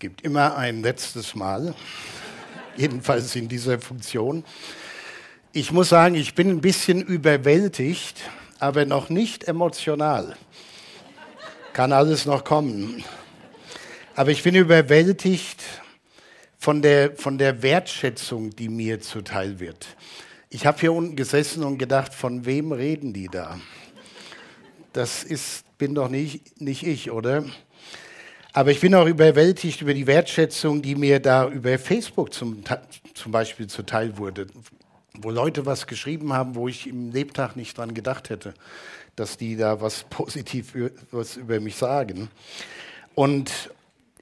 gibt immer ein letztes Mal, jedenfalls in dieser Funktion. Ich muss sagen, ich bin ein bisschen überwältigt, aber noch nicht emotional. Kann alles noch kommen. Aber ich bin überwältigt von der, von der Wertschätzung, die mir zuteil wird. Ich habe hier unten gesessen und gedacht, von wem reden die da? Das ist, bin doch nicht, nicht ich, oder? Aber ich bin auch überwältigt über die Wertschätzung, die mir da über Facebook zum, zum Beispiel zuteil wurde, wo Leute was geschrieben haben, wo ich im Lebtag nicht dran gedacht hätte, dass die da was positiv was über mich sagen. Und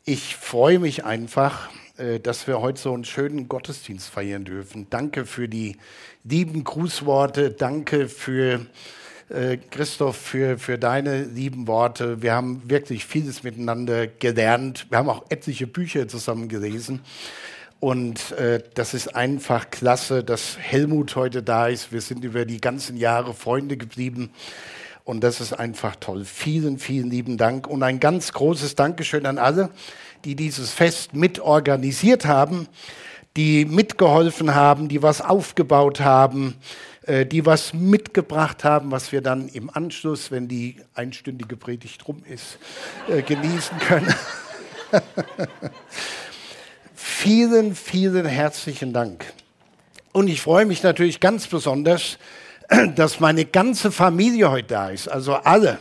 ich freue mich einfach, äh, dass wir heute so einen schönen Gottesdienst feiern dürfen. Danke für die lieben Grußworte, danke für äh, Christoph, für, für deine lieben Worte. Wir haben wirklich vieles miteinander gelernt. Wir haben auch etliche Bücher zusammen gelesen. Und äh, das ist einfach klasse, dass Helmut heute da ist. Wir sind über die ganzen Jahre Freunde geblieben. Und das ist einfach toll. Vielen, vielen lieben Dank. Und ein ganz großes Dankeschön an alle, die dieses Fest mitorganisiert haben, die mitgeholfen haben, die was aufgebaut haben, die was mitgebracht haben, was wir dann im Anschluss, wenn die einstündige Predigt rum ist, äh, genießen können. vielen, vielen herzlichen Dank. Und ich freue mich natürlich ganz besonders, dass meine ganze Familie heute da ist, also alle,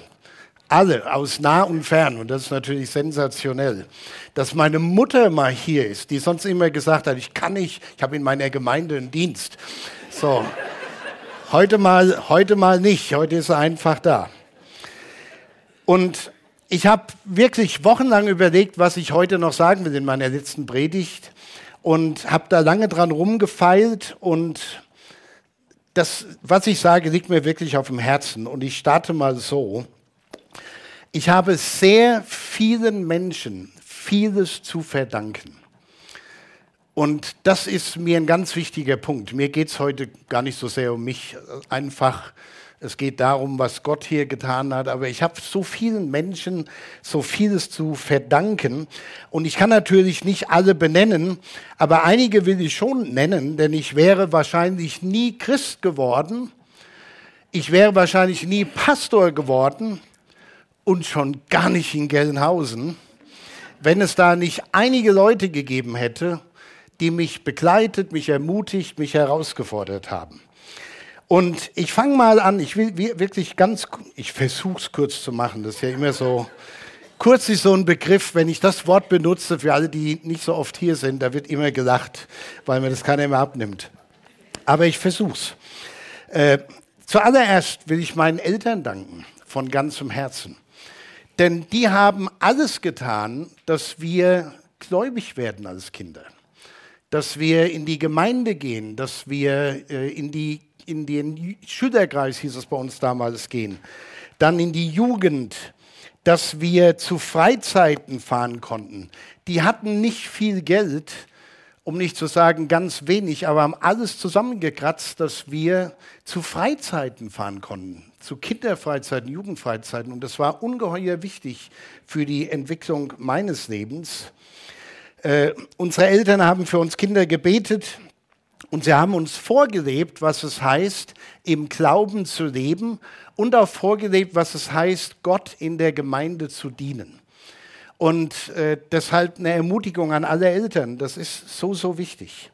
alle aus nah und fern. Und das ist natürlich sensationell. Dass meine Mutter mal hier ist, die sonst immer gesagt hat, ich kann nicht, ich habe in meiner Gemeinde einen Dienst. So. Heute mal, heute mal nicht. Heute ist er einfach da. Und ich habe wirklich wochenlang überlegt, was ich heute noch sagen will in meiner letzten Predigt und habe da lange dran rumgefeilt und das, was ich sage, liegt mir wirklich auf dem Herzen und ich starte mal so. Ich habe sehr vielen Menschen vieles zu verdanken. Und das ist mir ein ganz wichtiger Punkt. Mir geht es heute gar nicht so sehr um mich, einfach, es geht darum, was Gott hier getan hat. Aber ich habe so vielen Menschen so vieles zu verdanken. Und ich kann natürlich nicht alle benennen, aber einige will ich schon nennen, denn ich wäre wahrscheinlich nie Christ geworden. Ich wäre wahrscheinlich nie Pastor geworden und schon gar nicht in Gelnhausen, wenn es da nicht einige Leute gegeben hätte, die mich begleitet, mich ermutigt, mich herausgefordert haben. Und ich fange mal an, ich will wirklich ganz, ich versuche es kurz zu machen, das ist ja immer so, kurz ist so ein Begriff, wenn ich das Wort benutze, für alle, die nicht so oft hier sind, da wird immer gelacht, weil mir das keiner mehr abnimmt. Aber ich versuch's. Äh, zuallererst will ich meinen Eltern danken, von ganzem Herzen. Denn die haben alles getan, dass wir gläubig werden als Kinder dass wir in die Gemeinde gehen, dass wir äh, in, die, in den Schülerkreis, hieß es bei uns damals, gehen, dann in die Jugend, dass wir zu Freizeiten fahren konnten. Die hatten nicht viel Geld, um nicht zu sagen ganz wenig, aber haben alles zusammengekratzt, dass wir zu Freizeiten fahren konnten, zu Kinderfreizeiten, Jugendfreizeiten. Und das war ungeheuer wichtig für die Entwicklung meines Lebens. Äh, unsere Eltern haben für uns Kinder gebetet und sie haben uns vorgelebt, was es heißt, im Glauben zu leben und auch vorgelebt, was es heißt, Gott in der Gemeinde zu dienen. Und äh, deshalb eine Ermutigung an alle Eltern, das ist so, so wichtig.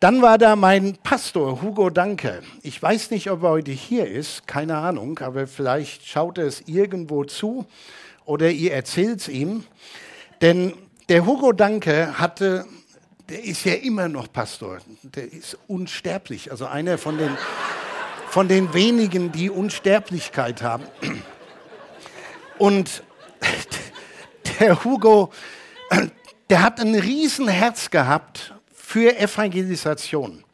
Dann war da mein Pastor, Hugo Danke. Ich weiß nicht, ob er heute hier ist, keine Ahnung, aber vielleicht schaut er es irgendwo zu oder ihr erzählt es ihm. Denn der Hugo Danke hatte, der ist ja immer noch Pastor, der ist unsterblich, also einer von den, von den wenigen, die Unsterblichkeit haben. Und der Hugo, der hat ein Riesenherz gehabt für Evangelisation.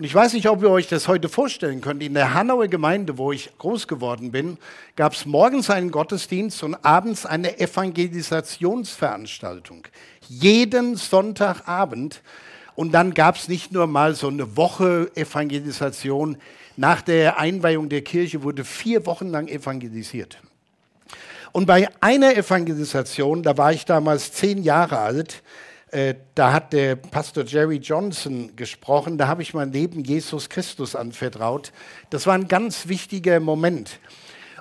Und ich weiß nicht, ob ihr euch das heute vorstellen könnt. In der Hanauer Gemeinde, wo ich groß geworden bin, gab es morgens einen Gottesdienst und abends eine Evangelisationsveranstaltung. Jeden Sonntagabend. Und dann gab es nicht nur mal so eine Woche Evangelisation. Nach der Einweihung der Kirche wurde vier Wochen lang evangelisiert. Und bei einer Evangelisation, da war ich damals zehn Jahre alt, äh, da hat der Pastor Jerry Johnson gesprochen, da habe ich mein Leben Jesus Christus anvertraut. Das war ein ganz wichtiger Moment.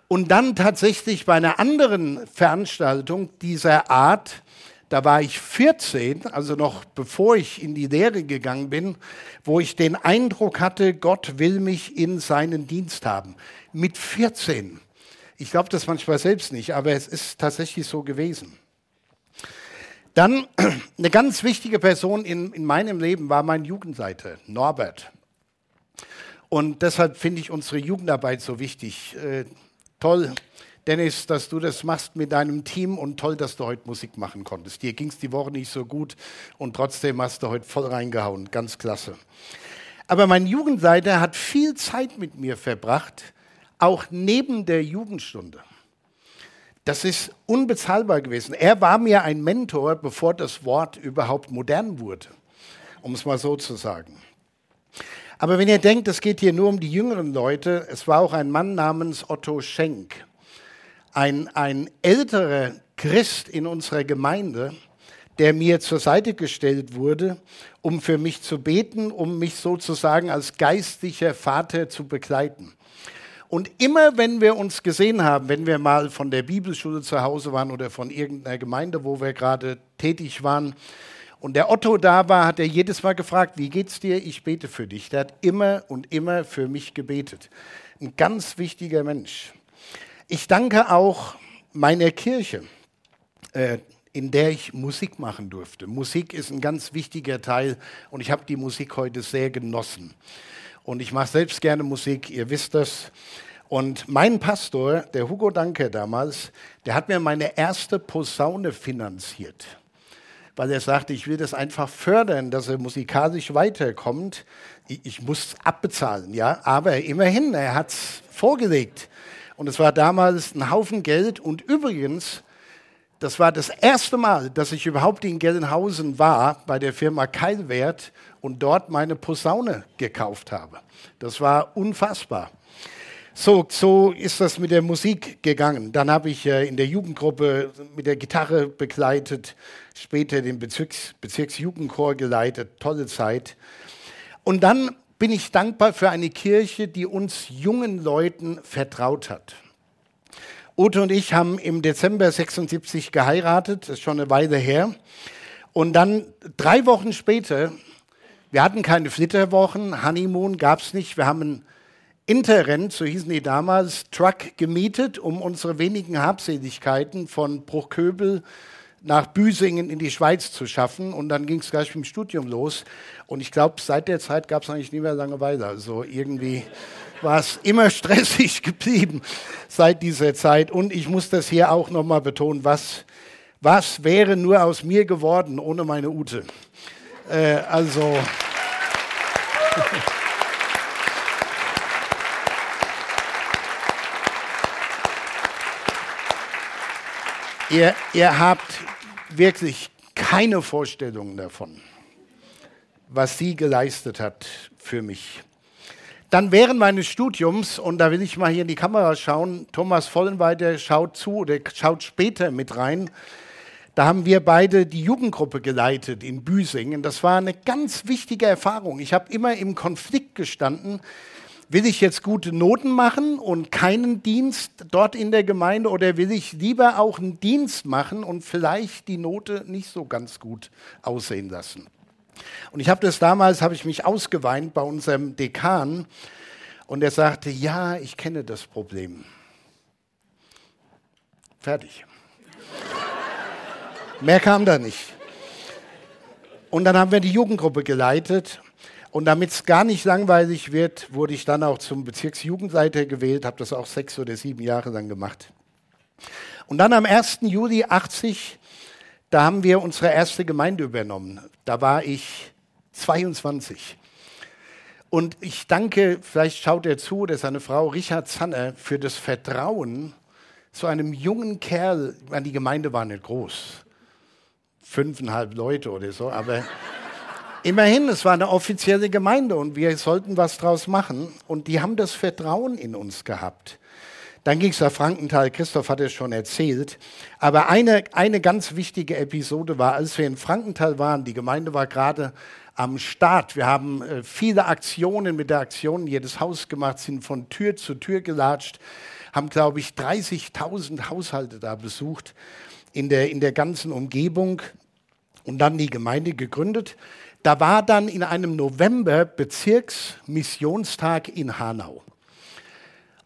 Und dann tatsächlich bei einer anderen Veranstaltung dieser Art, da war ich 14, also noch bevor ich in die Lehre gegangen bin, wo ich den Eindruck hatte, Gott will mich in seinen Dienst haben. Mit 14. Ich glaube das manchmal selbst nicht, aber es ist tatsächlich so gewesen. Dann eine ganz wichtige Person in, in meinem Leben war mein Jugendleiter, Norbert. Und deshalb finde ich unsere Jugendarbeit so wichtig. Äh, toll, Dennis, dass du das machst mit deinem Team und toll, dass du heute Musik machen konntest. Dir ging es die Woche nicht so gut und trotzdem hast du heute voll reingehauen. Ganz klasse. Aber mein Jugendleiter hat viel Zeit mit mir verbracht, auch neben der Jugendstunde. Das ist unbezahlbar gewesen. Er war mir ein Mentor, bevor das Wort überhaupt modern wurde, um es mal so zu sagen. Aber wenn ihr denkt, es geht hier nur um die jüngeren Leute, es war auch ein Mann namens Otto Schenk ein, ein älterer Christ in unserer Gemeinde, der mir zur Seite gestellt wurde, um für mich zu beten, um mich sozusagen als geistlicher Vater zu begleiten. Und immer wenn wir uns gesehen haben, wenn wir mal von der Bibelschule zu Hause waren oder von irgendeiner Gemeinde, wo wir gerade tätig waren, und der Otto da war, hat er jedes Mal gefragt, wie geht's dir? Ich bete für dich. Der hat immer und immer für mich gebetet. Ein ganz wichtiger Mensch. Ich danke auch meiner Kirche, äh, in der ich Musik machen durfte. Musik ist ein ganz wichtiger Teil und ich habe die Musik heute sehr genossen. Und ich mache selbst gerne Musik, ihr wisst das. Und mein Pastor, der Hugo Danke damals, der hat mir meine erste Posaune finanziert, weil er sagte, ich will das einfach fördern, dass er musikalisch weiterkommt. Ich, muss abbezahlen, ja, aber immerhin, er hat es vorgelegt. Und es war damals ein Haufen Geld. Und übrigens, das war das erste Mal, dass ich überhaupt in Gelnhausen war, bei der Firma Keilwert und dort meine Posaune gekauft habe. Das war unfassbar. So, so ist das mit der Musik gegangen. Dann habe ich äh, in der Jugendgruppe mit der Gitarre begleitet, später den Bezirks, Bezirksjugendchor geleitet, tolle Zeit. Und dann bin ich dankbar für eine Kirche, die uns jungen Leuten vertraut hat. Ute und ich haben im Dezember 76 geheiratet, das ist schon eine Weile her. Und dann drei Wochen später, wir hatten keine Flitterwochen, Honeymoon gab es nicht, wir haben einen Interrent, so hießen die damals, Truck gemietet, um unsere wenigen Habseligkeiten von Bruchköbel nach Büsingen in die Schweiz zu schaffen. Und dann ging es gleich mit dem Studium los. Und ich glaube, seit der Zeit gab es eigentlich nie mehr Langeweile. Also irgendwie war es immer stressig geblieben seit dieser Zeit. Und ich muss das hier auch nochmal betonen, was, was wäre nur aus mir geworden ohne meine Ute? Äh, also. Ihr, ihr habt wirklich keine Vorstellung davon, was sie geleistet hat für mich. Dann während meines Studiums, und da will ich mal hier in die Kamera schauen, Thomas Vollenweiter schaut zu oder schaut später mit rein, da haben wir beide die Jugendgruppe geleitet in Büsingen. Das war eine ganz wichtige Erfahrung. Ich habe immer im Konflikt gestanden Will ich jetzt gute Noten machen und keinen Dienst dort in der Gemeinde oder will ich lieber auch einen Dienst machen und vielleicht die Note nicht so ganz gut aussehen lassen? Und ich habe das damals, habe ich mich ausgeweint bei unserem Dekan und er sagte, ja, ich kenne das Problem. Fertig. Mehr kam da nicht. Und dann haben wir die Jugendgruppe geleitet und damit es gar nicht langweilig wird, wurde ich dann auch zum Bezirksjugendleiter gewählt, habe das auch sechs oder sieben Jahre lang gemacht. Und dann am 1. Juli 80, da haben wir unsere erste Gemeinde übernommen. Da war ich 22. Und ich danke, vielleicht schaut er zu, oder seine Frau Richard Zanner, für das Vertrauen zu einem jungen Kerl. Die Gemeinde war nicht groß, fünfeinhalb Leute oder so, aber Immerhin, es war eine offizielle Gemeinde und wir sollten was draus machen. Und die haben das Vertrauen in uns gehabt. Dann ging es nach Frankenthal, Christoph hat es schon erzählt. Aber eine, eine ganz wichtige Episode war, als wir in Frankenthal waren, die Gemeinde war gerade am Start. Wir haben äh, viele Aktionen mit der Aktion jedes Haus gemacht, sind von Tür zu Tür gelatscht, haben, glaube ich, 30.000 Haushalte da besucht in der, in der ganzen Umgebung und dann die Gemeinde gegründet. Da war dann in einem November Bezirksmissionstag in Hanau.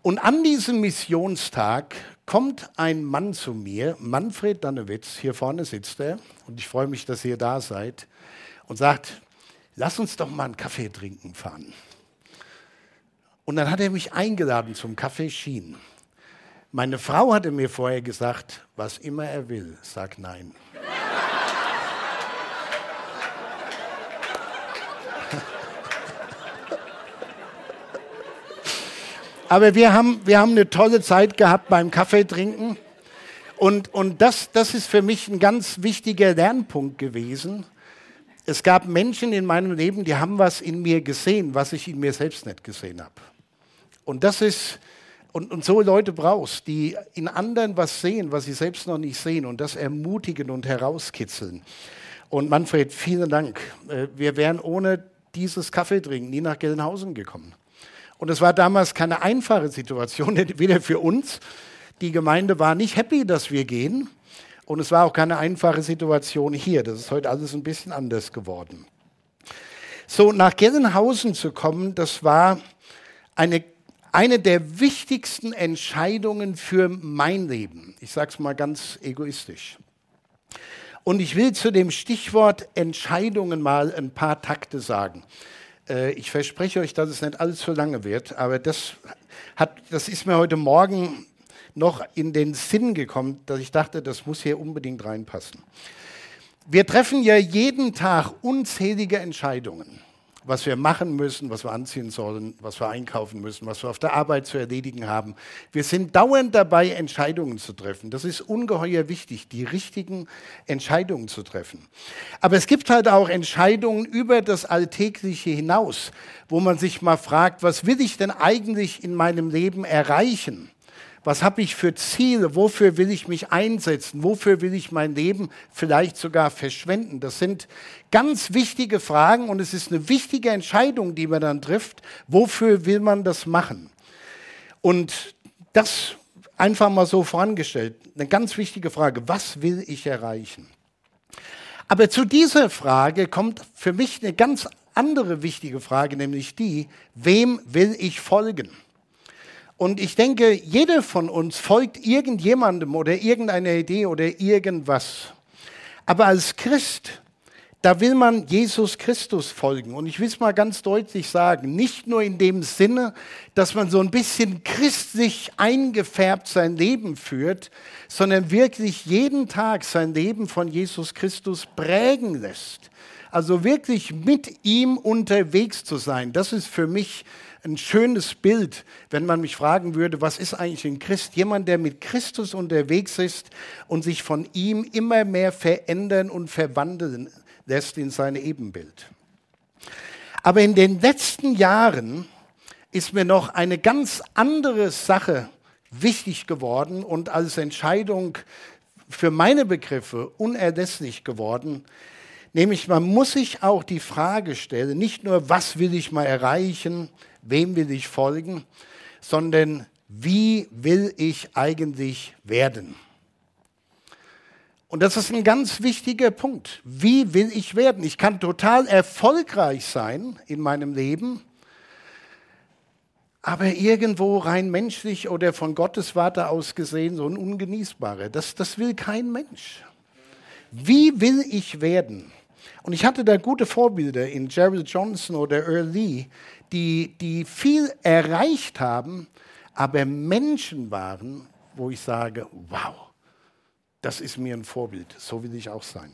Und an diesem Missionstag kommt ein Mann zu mir, Manfred Dannewitz, hier vorne sitzt er, und ich freue mich, dass ihr da seid, und sagt, lass uns doch mal einen Kaffee trinken fahren. Und dann hat er mich eingeladen zum Kaffee Schien. Meine Frau hatte mir vorher gesagt, was immer er will, sag nein. Aber wir haben, wir haben eine tolle Zeit gehabt beim Kaffeetrinken. Und, und das, das ist für mich ein ganz wichtiger Lernpunkt gewesen. Es gab Menschen in meinem Leben, die haben was in mir gesehen, was ich in mir selbst nicht gesehen habe. Und das ist, und, und so Leute brauchst, die in anderen was sehen, was sie selbst noch nicht sehen und das ermutigen und herauskitzeln. Und Manfred, vielen Dank. Äh, wir wären ohne dieses Kaffeetrinken nie nach Gelnhausen gekommen. Und es war damals keine einfache Situation, weder für uns. Die Gemeinde war nicht happy, dass wir gehen. Und es war auch keine einfache Situation hier. Das ist heute alles ein bisschen anders geworden. So, nach Gelnhausen zu kommen, das war eine, eine der wichtigsten Entscheidungen für mein Leben. Ich sage es mal ganz egoistisch. Und ich will zu dem Stichwort Entscheidungen mal ein paar Takte sagen. Äh, ich verspreche euch, dass es nicht allzu lange wird, aber das, hat, das ist mir heute Morgen noch in den Sinn gekommen, dass ich dachte, das muss hier unbedingt reinpassen. Wir treffen ja jeden Tag unzählige Entscheidungen was wir machen müssen, was wir anziehen sollen, was wir einkaufen müssen, was wir auf der Arbeit zu erledigen haben. Wir sind dauernd dabei, Entscheidungen zu treffen. Das ist ungeheuer wichtig, die richtigen Entscheidungen zu treffen. Aber es gibt halt auch Entscheidungen über das Alltägliche hinaus, wo man sich mal fragt, was will ich denn eigentlich in meinem Leben erreichen? Was habe ich für Ziele? Wofür will ich mich einsetzen? Wofür will ich mein Leben vielleicht sogar verschwenden? Das sind ganz wichtige Fragen und es ist eine wichtige Entscheidung, die man dann trifft. Wofür will man das machen? Und das einfach mal so vorangestellt. Eine ganz wichtige Frage. Was will ich erreichen? Aber zu dieser Frage kommt für mich eine ganz andere wichtige Frage, nämlich die, wem will ich folgen? Und ich denke, jeder von uns folgt irgendjemandem oder irgendeiner Idee oder irgendwas. Aber als Christ, da will man Jesus Christus folgen. Und ich will es mal ganz deutlich sagen, nicht nur in dem Sinne, dass man so ein bisschen christlich eingefärbt sein Leben führt, sondern wirklich jeden Tag sein Leben von Jesus Christus prägen lässt. Also wirklich mit ihm unterwegs zu sein, das ist für mich ein schönes Bild, wenn man mich fragen würde, was ist eigentlich ein Christ? Jemand, der mit Christus unterwegs ist und sich von ihm immer mehr verändern und verwandeln lässt in sein Ebenbild. Aber in den letzten Jahren ist mir noch eine ganz andere Sache wichtig geworden und als Entscheidung für meine Begriffe unerlässlich geworden, Nämlich man muss sich auch die Frage stellen, nicht nur, was will ich mal erreichen, wem will ich folgen, sondern wie will ich eigentlich werden? Und das ist ein ganz wichtiger Punkt. Wie will ich werden? Ich kann total erfolgreich sein in meinem Leben, aber irgendwo rein menschlich oder von Gottes Warte aus gesehen so ein ungenießbarer. Das, das will kein Mensch. Wie will ich werden? Und ich hatte da gute Vorbilder in Gerald Johnson oder Earl Lee, die, die viel erreicht haben, aber Menschen waren, wo ich sage, wow, das ist mir ein Vorbild, so will ich auch sein.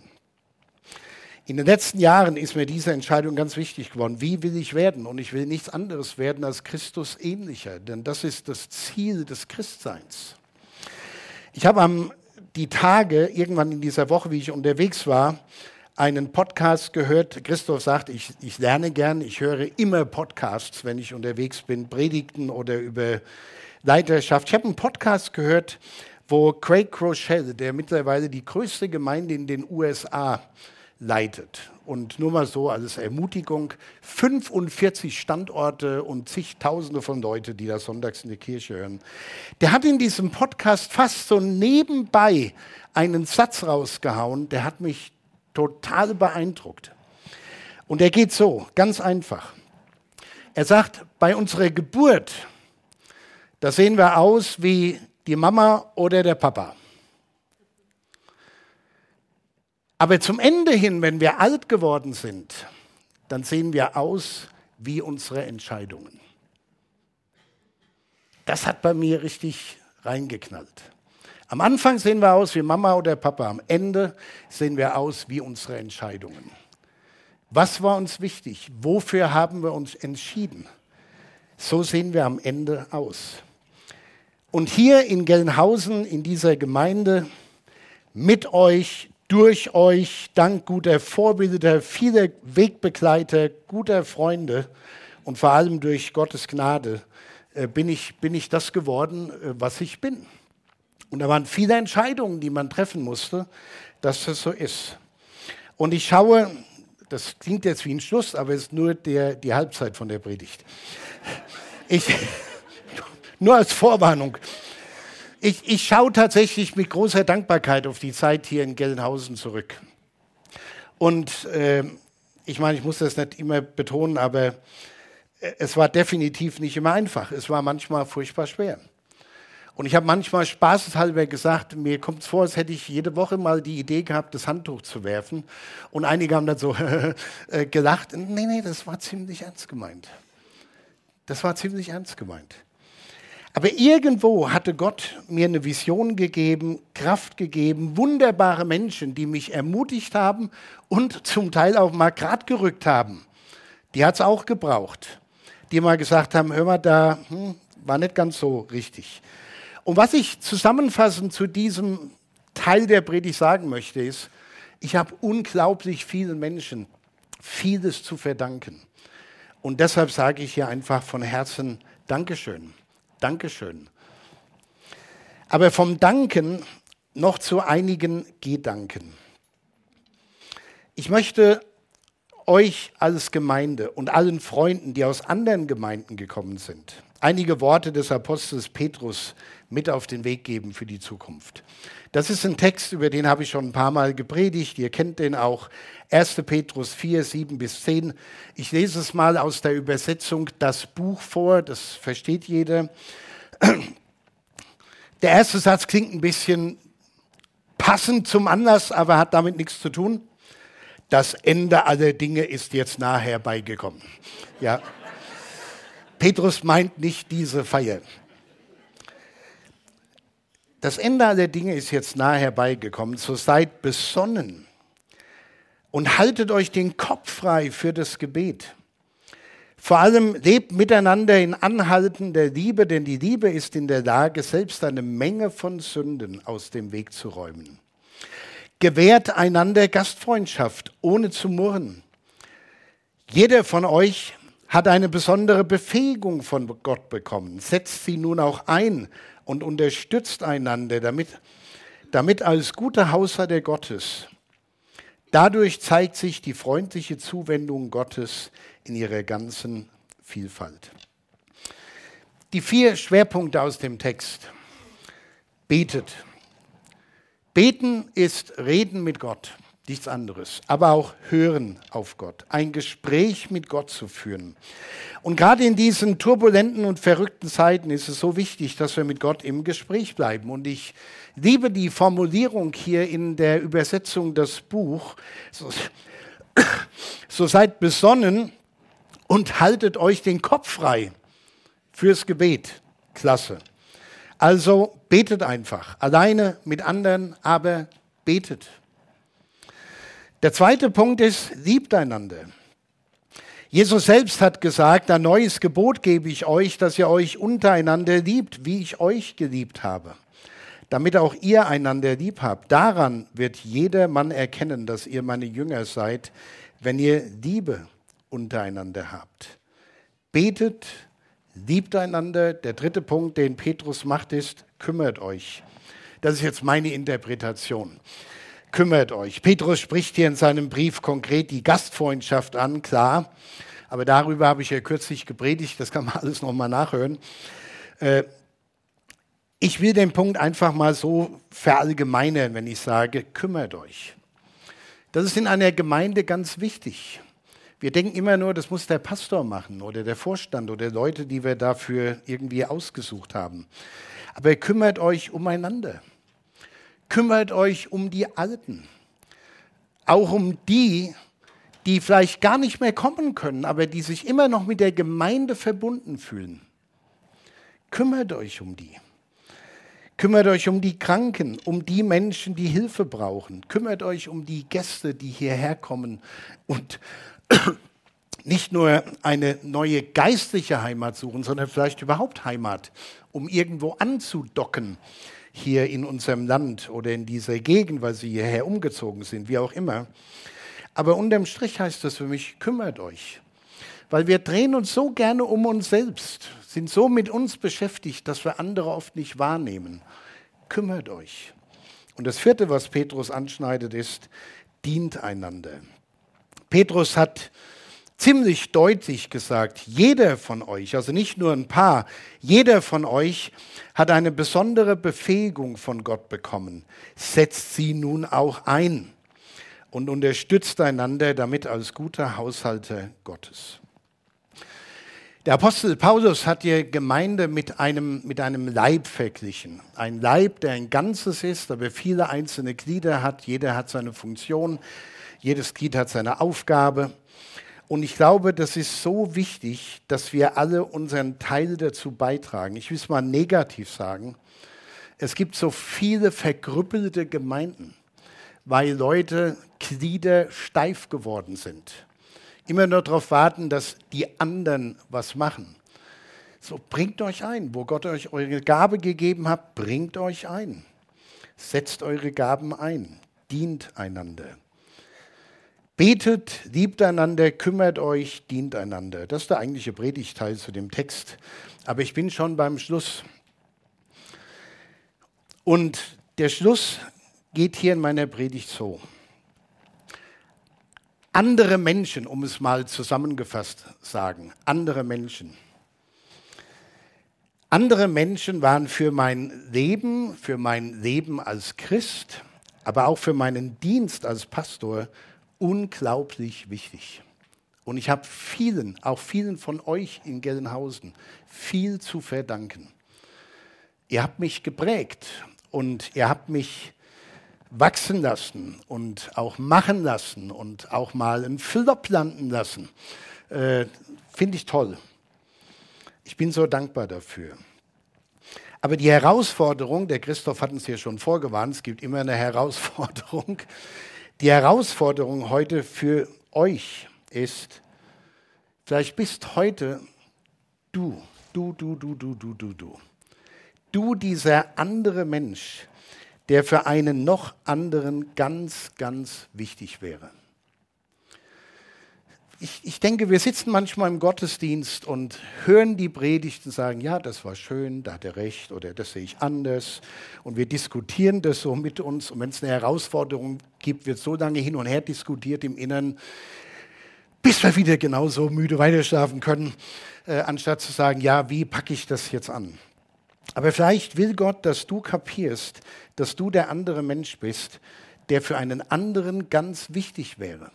In den letzten Jahren ist mir diese Entscheidung ganz wichtig geworden. Wie will ich werden? Und ich will nichts anderes werden als Christus ähnlicher, denn das ist das Ziel des Christseins. Ich habe am die Tage, irgendwann in dieser Woche, wie ich unterwegs war, einen Podcast gehört. Christoph sagt, ich, ich lerne gern, ich höre immer Podcasts, wenn ich unterwegs bin, Predigten oder über Leiterschaft. Ich habe einen Podcast gehört, wo Craig Rochelle, der mittlerweile die größte Gemeinde in den USA leitet, und nur mal so als Ermutigung, 45 Standorte und zigtausende von Leuten, die da sonntags in die Kirche hören. Der hat in diesem Podcast fast so nebenbei einen Satz rausgehauen, der hat mich total beeindruckt. Und er geht so, ganz einfach. Er sagt, bei unserer Geburt, da sehen wir aus wie die Mama oder der Papa. Aber zum Ende hin, wenn wir alt geworden sind, dann sehen wir aus wie unsere Entscheidungen. Das hat bei mir richtig reingeknallt. Am Anfang sehen wir aus wie Mama oder Papa, am Ende sehen wir aus wie unsere Entscheidungen. Was war uns wichtig? Wofür haben wir uns entschieden? So sehen wir am Ende aus. Und hier in Gelnhausen, in dieser Gemeinde, mit euch durch euch, dank guter Vorbilder, vieler Wegbegleiter, guter Freunde und vor allem durch Gottes Gnade äh, bin, ich, bin ich das geworden, äh, was ich bin. Und da waren viele Entscheidungen, die man treffen musste, dass das so ist. Und ich schaue, das klingt jetzt wie ein Schluss, aber es ist nur der, die Halbzeit von der Predigt. Ich, nur als Vorwarnung ich, ich schaue tatsächlich mit großer Dankbarkeit auf die Zeit hier in Gelnhausen zurück. Und äh, ich meine, ich muss das nicht immer betonen, aber äh, es war definitiv nicht immer einfach. Es war manchmal furchtbar schwer. Und ich habe manchmal spaßeshalber gesagt, mir kommt es vor, als hätte ich jede Woche mal die Idee gehabt, das Handtuch zu werfen. Und einige haben dann so äh, gelacht. Nee, nee, das war ziemlich ernst gemeint. Das war ziemlich ernst gemeint. Aber irgendwo hatte Gott mir eine Vision gegeben, Kraft gegeben, wunderbare Menschen, die mich ermutigt haben und zum Teil auch mal grad gerückt haben. Die hat es auch gebraucht. Die mal gesagt haben, hör mal, da hm, war nicht ganz so richtig. Und was ich zusammenfassend zu diesem Teil der Predigt sagen möchte, ist, ich habe unglaublich vielen Menschen vieles zu verdanken. Und deshalb sage ich hier einfach von Herzen Dankeschön. Dankeschön. Aber vom Danken noch zu einigen Gedanken. Ich möchte euch als Gemeinde und allen Freunden, die aus anderen Gemeinden gekommen sind, einige Worte des Apostels Petrus mit auf den Weg geben für die Zukunft. Das ist ein Text, über den habe ich schon ein paar Mal gepredigt. Ihr kennt den auch. 1. Petrus 4, 7 bis 10. Ich lese es mal aus der Übersetzung das Buch vor, das versteht jeder. Der erste Satz klingt ein bisschen passend zum Anlass, aber hat damit nichts zu tun. Das Ende aller Dinge ist jetzt nahe herbeigekommen. Ja. Petrus meint nicht diese Feier. Das Ende aller Dinge ist jetzt nahe herbeigekommen, so seid besonnen und haltet euch den Kopf frei für das Gebet. Vor allem lebt miteinander in anhaltender Liebe, denn die Liebe ist in der Lage, selbst eine Menge von Sünden aus dem Weg zu räumen. Gewährt einander Gastfreundschaft, ohne zu murren. Jeder von euch hat eine besondere Befähigung von Gott bekommen. Setzt sie nun auch ein und unterstützt einander, damit, damit als guter Haushalter Gottes. Dadurch zeigt sich die freundliche Zuwendung Gottes in ihrer ganzen Vielfalt. Die vier Schwerpunkte aus dem Text. Betet. Beten ist Reden mit Gott nichts anderes. Aber auch hören auf Gott, ein Gespräch mit Gott zu führen. Und gerade in diesen turbulenten und verrückten Zeiten ist es so wichtig, dass wir mit Gott im Gespräch bleiben. Und ich liebe die Formulierung hier in der Übersetzung des Buch. So, so seid besonnen und haltet euch den Kopf frei fürs Gebet. Klasse. Also betet einfach, alleine mit anderen, aber betet. Der zweite Punkt ist, liebt einander. Jesus selbst hat gesagt, ein neues Gebot gebe ich euch, dass ihr euch untereinander liebt, wie ich euch geliebt habe, damit auch ihr einander lieb habt. Daran wird jeder Mann erkennen, dass ihr meine Jünger seid, wenn ihr Liebe untereinander habt. Betet, Liebt einander. Der dritte Punkt, den Petrus macht, ist, kümmert euch. Das ist jetzt meine Interpretation. Kümmert euch. Petrus spricht hier in seinem Brief konkret die Gastfreundschaft an, klar. Aber darüber habe ich ja kürzlich gepredigt, das kann man alles nochmal nachhören. Äh, ich will den Punkt einfach mal so verallgemeinern, wenn ich sage, kümmert euch. Das ist in einer Gemeinde ganz wichtig. Wir denken immer nur, das muss der Pastor machen oder der Vorstand oder Leute, die wir dafür irgendwie ausgesucht haben. Aber kümmert euch umeinander. Kümmert euch um die Alten. Auch um die, die vielleicht gar nicht mehr kommen können, aber die sich immer noch mit der Gemeinde verbunden fühlen. Kümmert euch um die. Kümmert euch um die Kranken, um die Menschen, die Hilfe brauchen. Kümmert euch um die Gäste, die hierher kommen und nicht nur eine neue geistliche Heimat suchen, sondern vielleicht überhaupt Heimat, um irgendwo anzudocken hier in unserem Land oder in dieser Gegend, weil sie hierher umgezogen sind, wie auch immer. Aber unterm Strich heißt das für mich, kümmert euch. Weil wir drehen uns so gerne um uns selbst, sind so mit uns beschäftigt, dass wir andere oft nicht wahrnehmen. Kümmert euch. Und das vierte, was Petrus anschneidet, ist, dient einander. Petrus hat ziemlich deutlich gesagt, jeder von euch, also nicht nur ein paar, jeder von euch hat eine besondere Befähigung von Gott bekommen. Setzt sie nun auch ein und unterstützt einander damit als guter Haushalter Gottes. Der Apostel Paulus hat die Gemeinde mit einem, mit einem Leib verglichen. Ein Leib, der ein Ganzes ist, aber viele einzelne Glieder hat. Jeder hat seine Funktion. Jedes Glied hat seine Aufgabe. Und ich glaube, das ist so wichtig, dass wir alle unseren Teil dazu beitragen. Ich will es mal negativ sagen. Es gibt so viele verkrüppelte Gemeinden, weil Leute Glieder steif geworden sind. Immer nur darauf warten, dass die anderen was machen. So, bringt euch ein. Wo Gott euch eure Gabe gegeben hat, bringt euch ein. Setzt eure Gaben ein. Dient einander. Betet, liebt einander, kümmert euch, dient einander. Das ist der eigentliche Predigteil zu dem Text. Aber ich bin schon beim Schluss. Und der Schluss geht hier in meiner Predigt so. Andere Menschen, um es mal zusammengefasst sagen, andere Menschen. Andere Menschen waren für mein Leben, für mein Leben als Christ, aber auch für meinen Dienst als Pastor unglaublich wichtig. Und ich habe vielen, auch vielen von euch in Gelnhausen, viel zu verdanken. Ihr habt mich geprägt und ihr habt mich wachsen lassen und auch machen lassen und auch mal einen Flop landen lassen. Äh, Finde ich toll. Ich bin so dankbar dafür. Aber die Herausforderung, der Christoph hat uns hier schon vorgewarnt, es gibt immer eine Herausforderung, die Herausforderung heute für euch ist, vielleicht bist heute du, du, du, du, du, du, du, du. Du dieser andere Mensch, der für einen noch anderen ganz, ganz wichtig wäre ich, ich denke, wir sitzen manchmal im Gottesdienst und hören die Predigt und sagen, ja, das war schön, da hat er recht oder das sehe ich anders. Und wir diskutieren das so mit uns. Und wenn es eine Herausforderung gibt, wird so lange hin und her diskutiert im Inneren, bis wir wieder genauso müde weiterschlafen können, äh, anstatt zu sagen, ja, wie packe ich das jetzt an? Aber vielleicht will Gott, dass du kapierst, dass du der andere Mensch bist, der für einen anderen ganz wichtig wäre.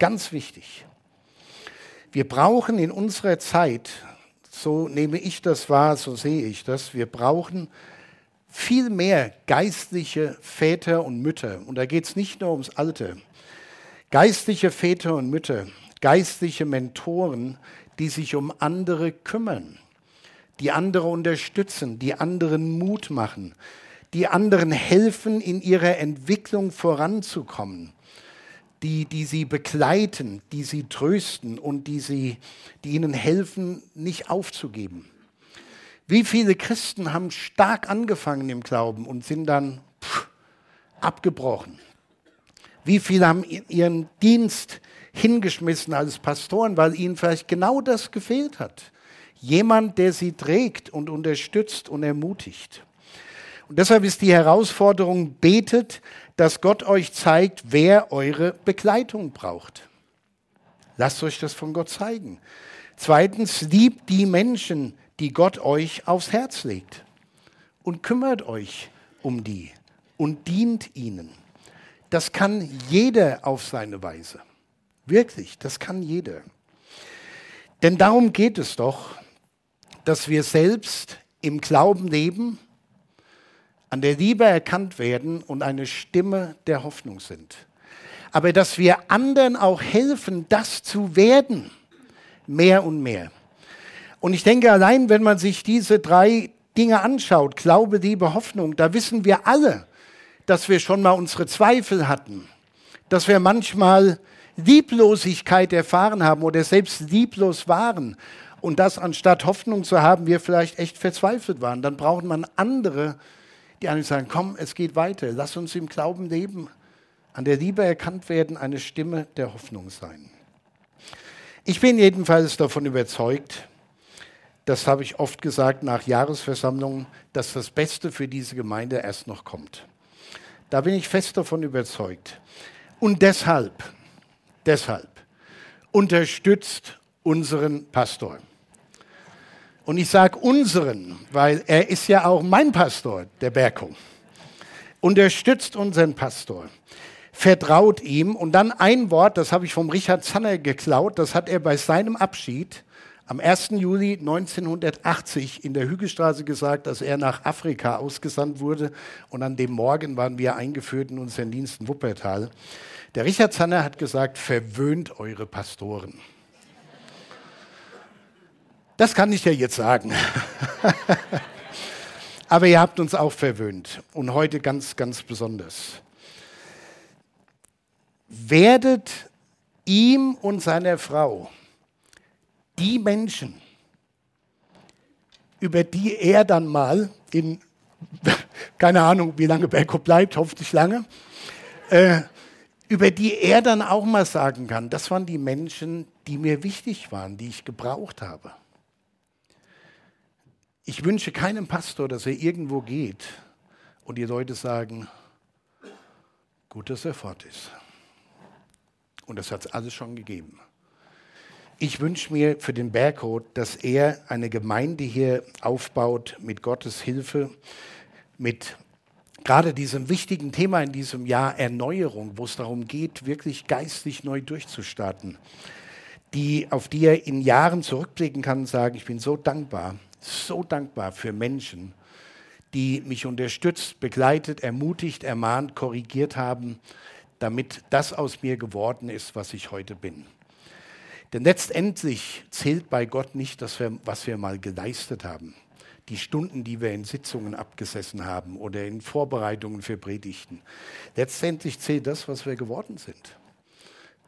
Ganz wichtig. Wir brauchen in unserer Zeit, so nehme ich das wahr, so sehe ich das, wir brauchen viel mehr geistliche Väter und Mütter. Und da geht es nicht nur ums Alte. Geistliche Väter und Mütter, geistliche Mentoren, die sich um andere kümmern, die andere unterstützen, die anderen Mut machen, die anderen helfen, in ihrer Entwicklung voranzukommen die, die sie begleiten, die sie trösten und die, sie, die ihnen helfen, nicht aufzugeben. Wie viele Christen haben stark angefangen im Glauben und sind dann pff, abgebrochen? Wie viele haben ihren Dienst hingeschmissen als Pastoren, weil ihnen vielleicht genau das gefehlt hat? Jemand, der sie trägt und unterstützt und ermutigt. Und deshalb ist die Herausforderung, betet, dass Gott euch zeigt, wer eure Begleitung braucht. Lasst euch das von Gott zeigen. Zweitens, liebt die Menschen, die Gott euch aufs Herz legt. Und kümmert euch um die und dient ihnen. Das kann jeder auf seine Weise. Wirklich, das kann jeder. Denn darum geht es doch, dass wir selbst im Glauben leben, an der Liebe erkannt werden und eine Stimme der Hoffnung sind. Aber dass wir anderen auch helfen, das zu werden, mehr und mehr. Und ich denke, allein wenn man sich diese drei Dinge anschaut, Glaube, Liebe, Hoffnung, da wissen wir alle, dass wir schon mal unsere Zweifel hatten, dass wir manchmal Lieblosigkeit erfahren haben oder selbst lieblos waren und dass anstatt Hoffnung zu haben, wir vielleicht echt verzweifelt waren. Dann braucht man andere, die einem sagen, komm, es geht weiter, lass uns im Glauben leben, an der Liebe erkannt werden, eine Stimme der Hoffnung sein. Ich bin jedenfalls davon überzeugt, das habe ich oft gesagt nach Jahresversammlungen, dass das Beste für diese Gemeinde erst noch kommt. Da bin ich fest davon überzeugt. Und deshalb, deshalb unterstützt unseren Pastor. Und ich sage unseren, weil er ist ja auch mein Pastor, der Berko. Unterstützt unseren Pastor. Vertraut ihm. Und dann ein Wort, das habe ich vom Richard Zanner geklaut, das hat er bei seinem Abschied am 1. Juli 1980 in der Hügelstraße gesagt, dass er nach Afrika ausgesandt wurde. Und an dem Morgen waren wir eingeführt in unseren Diensten Wuppertal. Der Richard Zanner hat gesagt, verwöhnt eure Pastoren. Das kann ich ja jetzt sagen. Aber ihr habt uns auch verwöhnt und heute ganz, ganz besonders. Werdet ihm und seiner Frau die Menschen, über die er dann mal in, keine Ahnung, wie lange Berko bleibt, hoffentlich lange, äh, über die er dann auch mal sagen kann, das waren die Menschen, die mir wichtig waren, die ich gebraucht habe. Ich wünsche keinem Pastor, dass er irgendwo geht und die Leute sagen, gut, dass er fort ist. Und das hat es alles schon gegeben. Ich wünsche mir für den Berghof, dass er eine Gemeinde hier aufbaut mit Gottes Hilfe, mit gerade diesem wichtigen Thema in diesem Jahr Erneuerung, wo es darum geht, wirklich geistlich neu durchzustarten, die, auf die er in Jahren zurückblicken kann und sagen, ich bin so dankbar, so dankbar für Menschen, die mich unterstützt, begleitet, ermutigt, ermahnt, korrigiert haben, damit das aus mir geworden ist, was ich heute bin. Denn letztendlich zählt bei Gott nicht, wir, was wir mal geleistet haben. Die Stunden, die wir in Sitzungen abgesessen haben oder in Vorbereitungen für Predigten. Letztendlich zählt das, was wir geworden sind.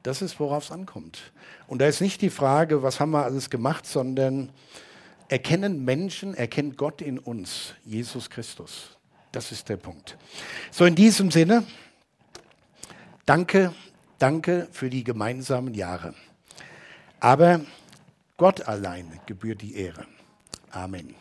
Das ist, worauf es ankommt. Und da ist nicht die Frage, was haben wir alles gemacht, sondern erkennen Menschen, erkennt Gott in uns, Jesus Christus. Das ist der Punkt. So in diesem Sinne, danke, danke für die gemeinsamen Jahre. Aber Gott allein gebührt die Ehre. Amen.